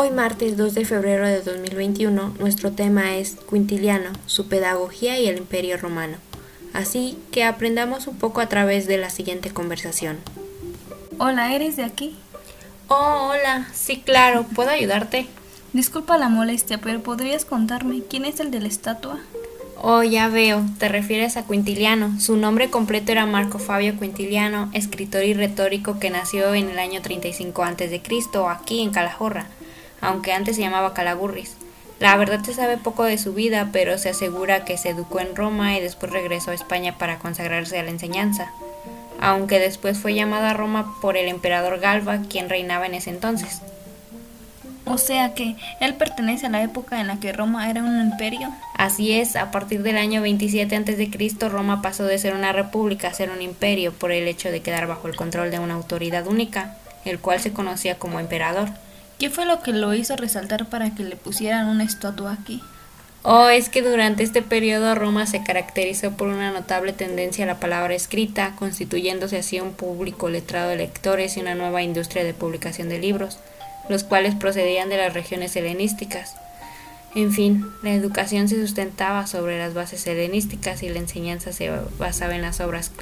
Hoy martes 2 de febrero de 2021 nuestro tema es Quintiliano, su pedagogía y el imperio romano. Así que aprendamos un poco a través de la siguiente conversación. Hola, ¿eres de aquí? Oh, hola, sí, claro, ¿puedo ayudarte? Disculpa la molestia, pero ¿podrías contarme quién es el de la estatua? Oh, ya veo, te refieres a Quintiliano. Su nombre completo era Marco Fabio Quintiliano, escritor y retórico que nació en el año 35 a.C., aquí en Calahorra, aunque antes se llamaba Calagurris. La verdad se sabe poco de su vida, pero se asegura que se educó en Roma y después regresó a España para consagrarse a la enseñanza, aunque después fue llamado a Roma por el emperador Galba, quien reinaba en ese entonces. O sea que él pertenece a la época en la que Roma era un imperio. Así es, a partir del año 27 a.C. Roma pasó de ser una república a ser un imperio por el hecho de quedar bajo el control de una autoridad única, el cual se conocía como emperador. ¿Qué fue lo que lo hizo resaltar para que le pusieran una estatua aquí? Oh, es que durante este periodo Roma se caracterizó por una notable tendencia a la palabra escrita, constituyéndose así un público letrado de lectores y una nueva industria de publicación de libros, los cuales procedían de las regiones helenísticas. En fin, la educación se sustentaba sobre las bases helenísticas y la enseñanza se basaba en las obras,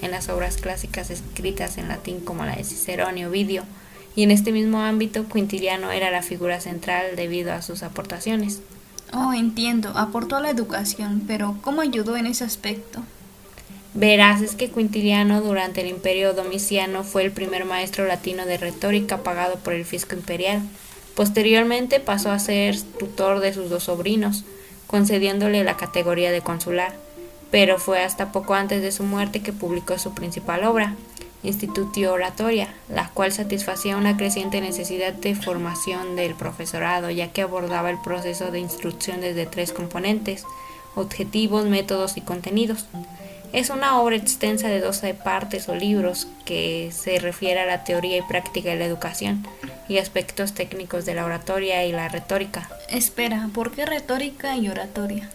en las obras clásicas escritas en latín como la de Cicerón y Ovidio, y en este mismo ámbito Quintiliano era la figura central debido a sus aportaciones. Oh, entiendo, aportó a la educación, pero ¿cómo ayudó en ese aspecto? Verás, es que Quintiliano durante el imperio domiciano fue el primer maestro latino de retórica pagado por el fisco imperial. Posteriormente pasó a ser tutor de sus dos sobrinos, concediéndole la categoría de consular, pero fue hasta poco antes de su muerte que publicó su principal obra, Institutio Oratoria, la cual satisfacía una creciente necesidad de formación del profesorado, ya que abordaba el proceso de instrucción desde tres componentes, objetivos, métodos y contenidos. Es una obra extensa de 12 partes o libros que se refiere a la teoría y práctica de la educación y aspectos técnicos de la oratoria y la retórica. Espera, ¿por qué retórica y oratoria?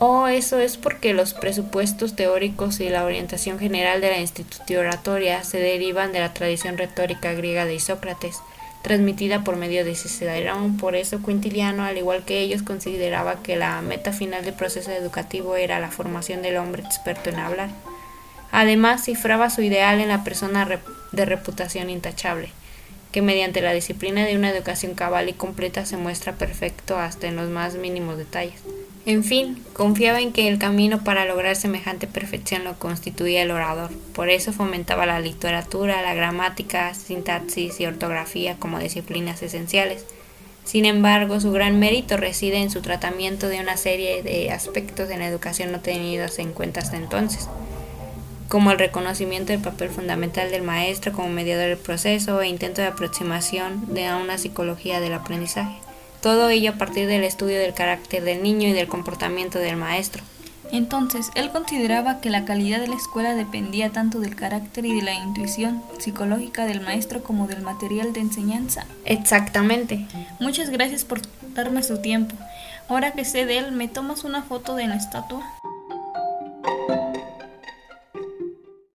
Oh, eso es porque los presupuestos teóricos y la orientación general de la institución oratoria se derivan de la tradición retórica griega de Isócrates, transmitida por medio de Cicerón. Por eso Quintiliano, al igual que ellos, consideraba que la meta final del proceso educativo era la formación del hombre experto en hablar. Además, cifraba su ideal en la persona de reputación intachable, que mediante la disciplina de una educación cabal y completa se muestra perfecto hasta en los más mínimos detalles. En fin, confiaba en que el camino para lograr semejante perfección lo constituía el orador. Por eso fomentaba la literatura, la gramática, sintaxis y ortografía como disciplinas esenciales. Sin embargo, su gran mérito reside en su tratamiento de una serie de aspectos en la educación no tenidos en cuenta hasta entonces, como el reconocimiento del papel fundamental del maestro como mediador del proceso e intento de aproximación de una psicología del aprendizaje. Todo ello a partir del estudio del carácter del niño y del comportamiento del maestro. Entonces, él consideraba que la calidad de la escuela dependía tanto del carácter y de la intuición psicológica del maestro como del material de enseñanza. Exactamente. Muchas gracias por darme su tiempo. Ahora que sé de él, ¿me tomas una foto de la estatua?